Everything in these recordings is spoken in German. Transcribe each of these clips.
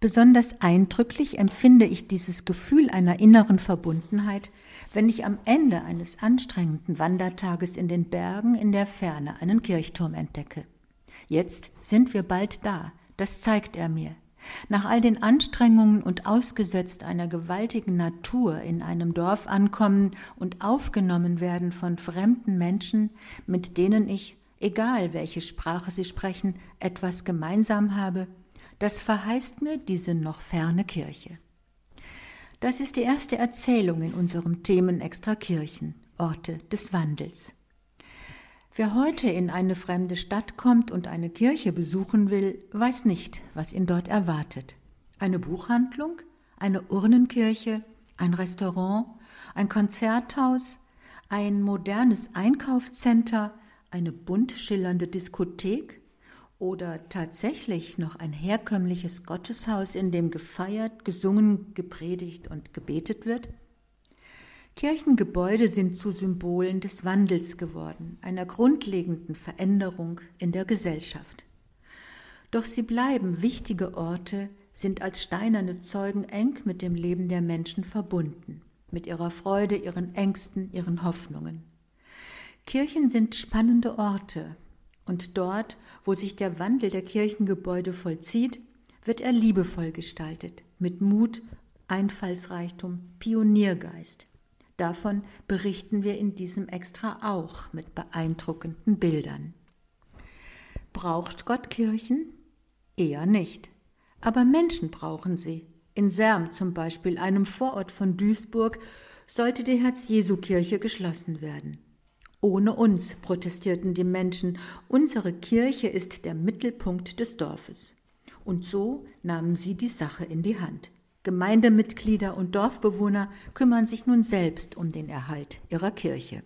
Besonders eindrücklich empfinde ich dieses Gefühl einer inneren Verbundenheit, wenn ich am Ende eines anstrengenden Wandertages in den Bergen in der Ferne einen Kirchturm entdecke. Jetzt sind wir bald da, das zeigt er mir. Nach all den Anstrengungen und ausgesetzt einer gewaltigen Natur in einem Dorf ankommen und aufgenommen werden von fremden Menschen, mit denen ich, egal welche Sprache sie sprechen, etwas gemeinsam habe, das verheißt mir diese noch ferne Kirche. Das ist die erste Erzählung in unserem Themenextra Kirchen, Orte des Wandels. Wer heute in eine fremde Stadt kommt und eine Kirche besuchen will, weiß nicht, was ihn dort erwartet. Eine Buchhandlung, eine Urnenkirche, ein Restaurant, ein Konzerthaus, ein modernes Einkaufscenter, eine bunt schillernde Diskothek, oder tatsächlich noch ein herkömmliches Gotteshaus, in dem gefeiert, gesungen, gepredigt und gebetet wird? Kirchengebäude sind zu Symbolen des Wandels geworden, einer grundlegenden Veränderung in der Gesellschaft. Doch sie bleiben wichtige Orte, sind als steinerne Zeugen eng mit dem Leben der Menschen verbunden, mit ihrer Freude, ihren Ängsten, ihren Hoffnungen. Kirchen sind spannende Orte, und dort, wo sich der Wandel der Kirchengebäude vollzieht, wird er liebevoll gestaltet, mit Mut, Einfallsreichtum, Pioniergeist. Davon berichten wir in diesem Extra auch mit beeindruckenden Bildern. Braucht Gott Kirchen? Eher nicht. Aber Menschen brauchen sie. In Serm zum Beispiel, einem Vorort von Duisburg, sollte die Herz-Jesu-Kirche geschlossen werden. Ohne uns, protestierten die Menschen, unsere Kirche ist der Mittelpunkt des Dorfes. Und so nahmen sie die Sache in die Hand. Gemeindemitglieder und Dorfbewohner kümmern sich nun selbst um den Erhalt ihrer Kirche.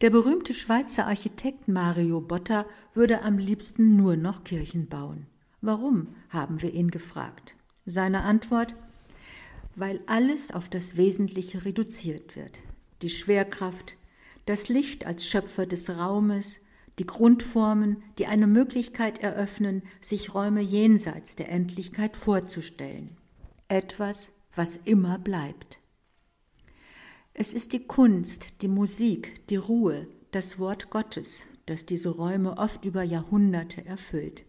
Der berühmte Schweizer Architekt Mario Botta würde am liebsten nur noch Kirchen bauen. Warum, haben wir ihn gefragt. Seine Antwort weil alles auf das Wesentliche reduziert wird. Die Schwerkraft, das Licht als Schöpfer des Raumes, die Grundformen, die eine Möglichkeit eröffnen, sich Räume jenseits der Endlichkeit vorzustellen. Etwas, was immer bleibt. Es ist die Kunst, die Musik, die Ruhe, das Wort Gottes, das diese Räume oft über Jahrhunderte erfüllt.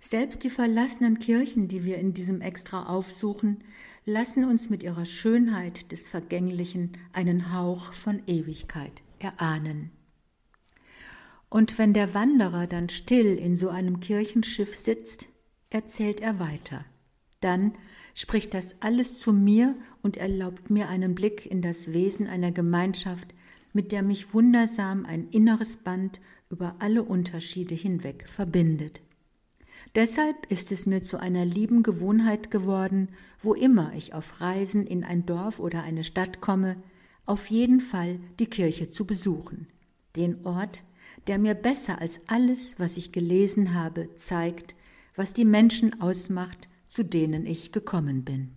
Selbst die verlassenen Kirchen, die wir in diesem Extra aufsuchen, lassen uns mit ihrer Schönheit des Vergänglichen einen Hauch von Ewigkeit erahnen. Und wenn der Wanderer dann still in so einem Kirchenschiff sitzt, erzählt er weiter. Dann spricht das alles zu mir und erlaubt mir einen Blick in das Wesen einer Gemeinschaft, mit der mich wundersam ein inneres Band über alle Unterschiede hinweg verbindet. Deshalb ist es mir zu einer lieben Gewohnheit geworden, wo immer ich auf Reisen in ein Dorf oder eine Stadt komme, auf jeden Fall die Kirche zu besuchen, den Ort, der mir besser als alles, was ich gelesen habe, zeigt, was die Menschen ausmacht, zu denen ich gekommen bin.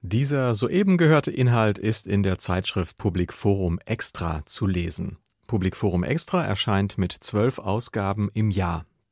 Dieser soeben gehörte Inhalt ist in der Zeitschrift Public Forum Extra zu lesen. Public Forum Extra erscheint mit zwölf Ausgaben im Jahr.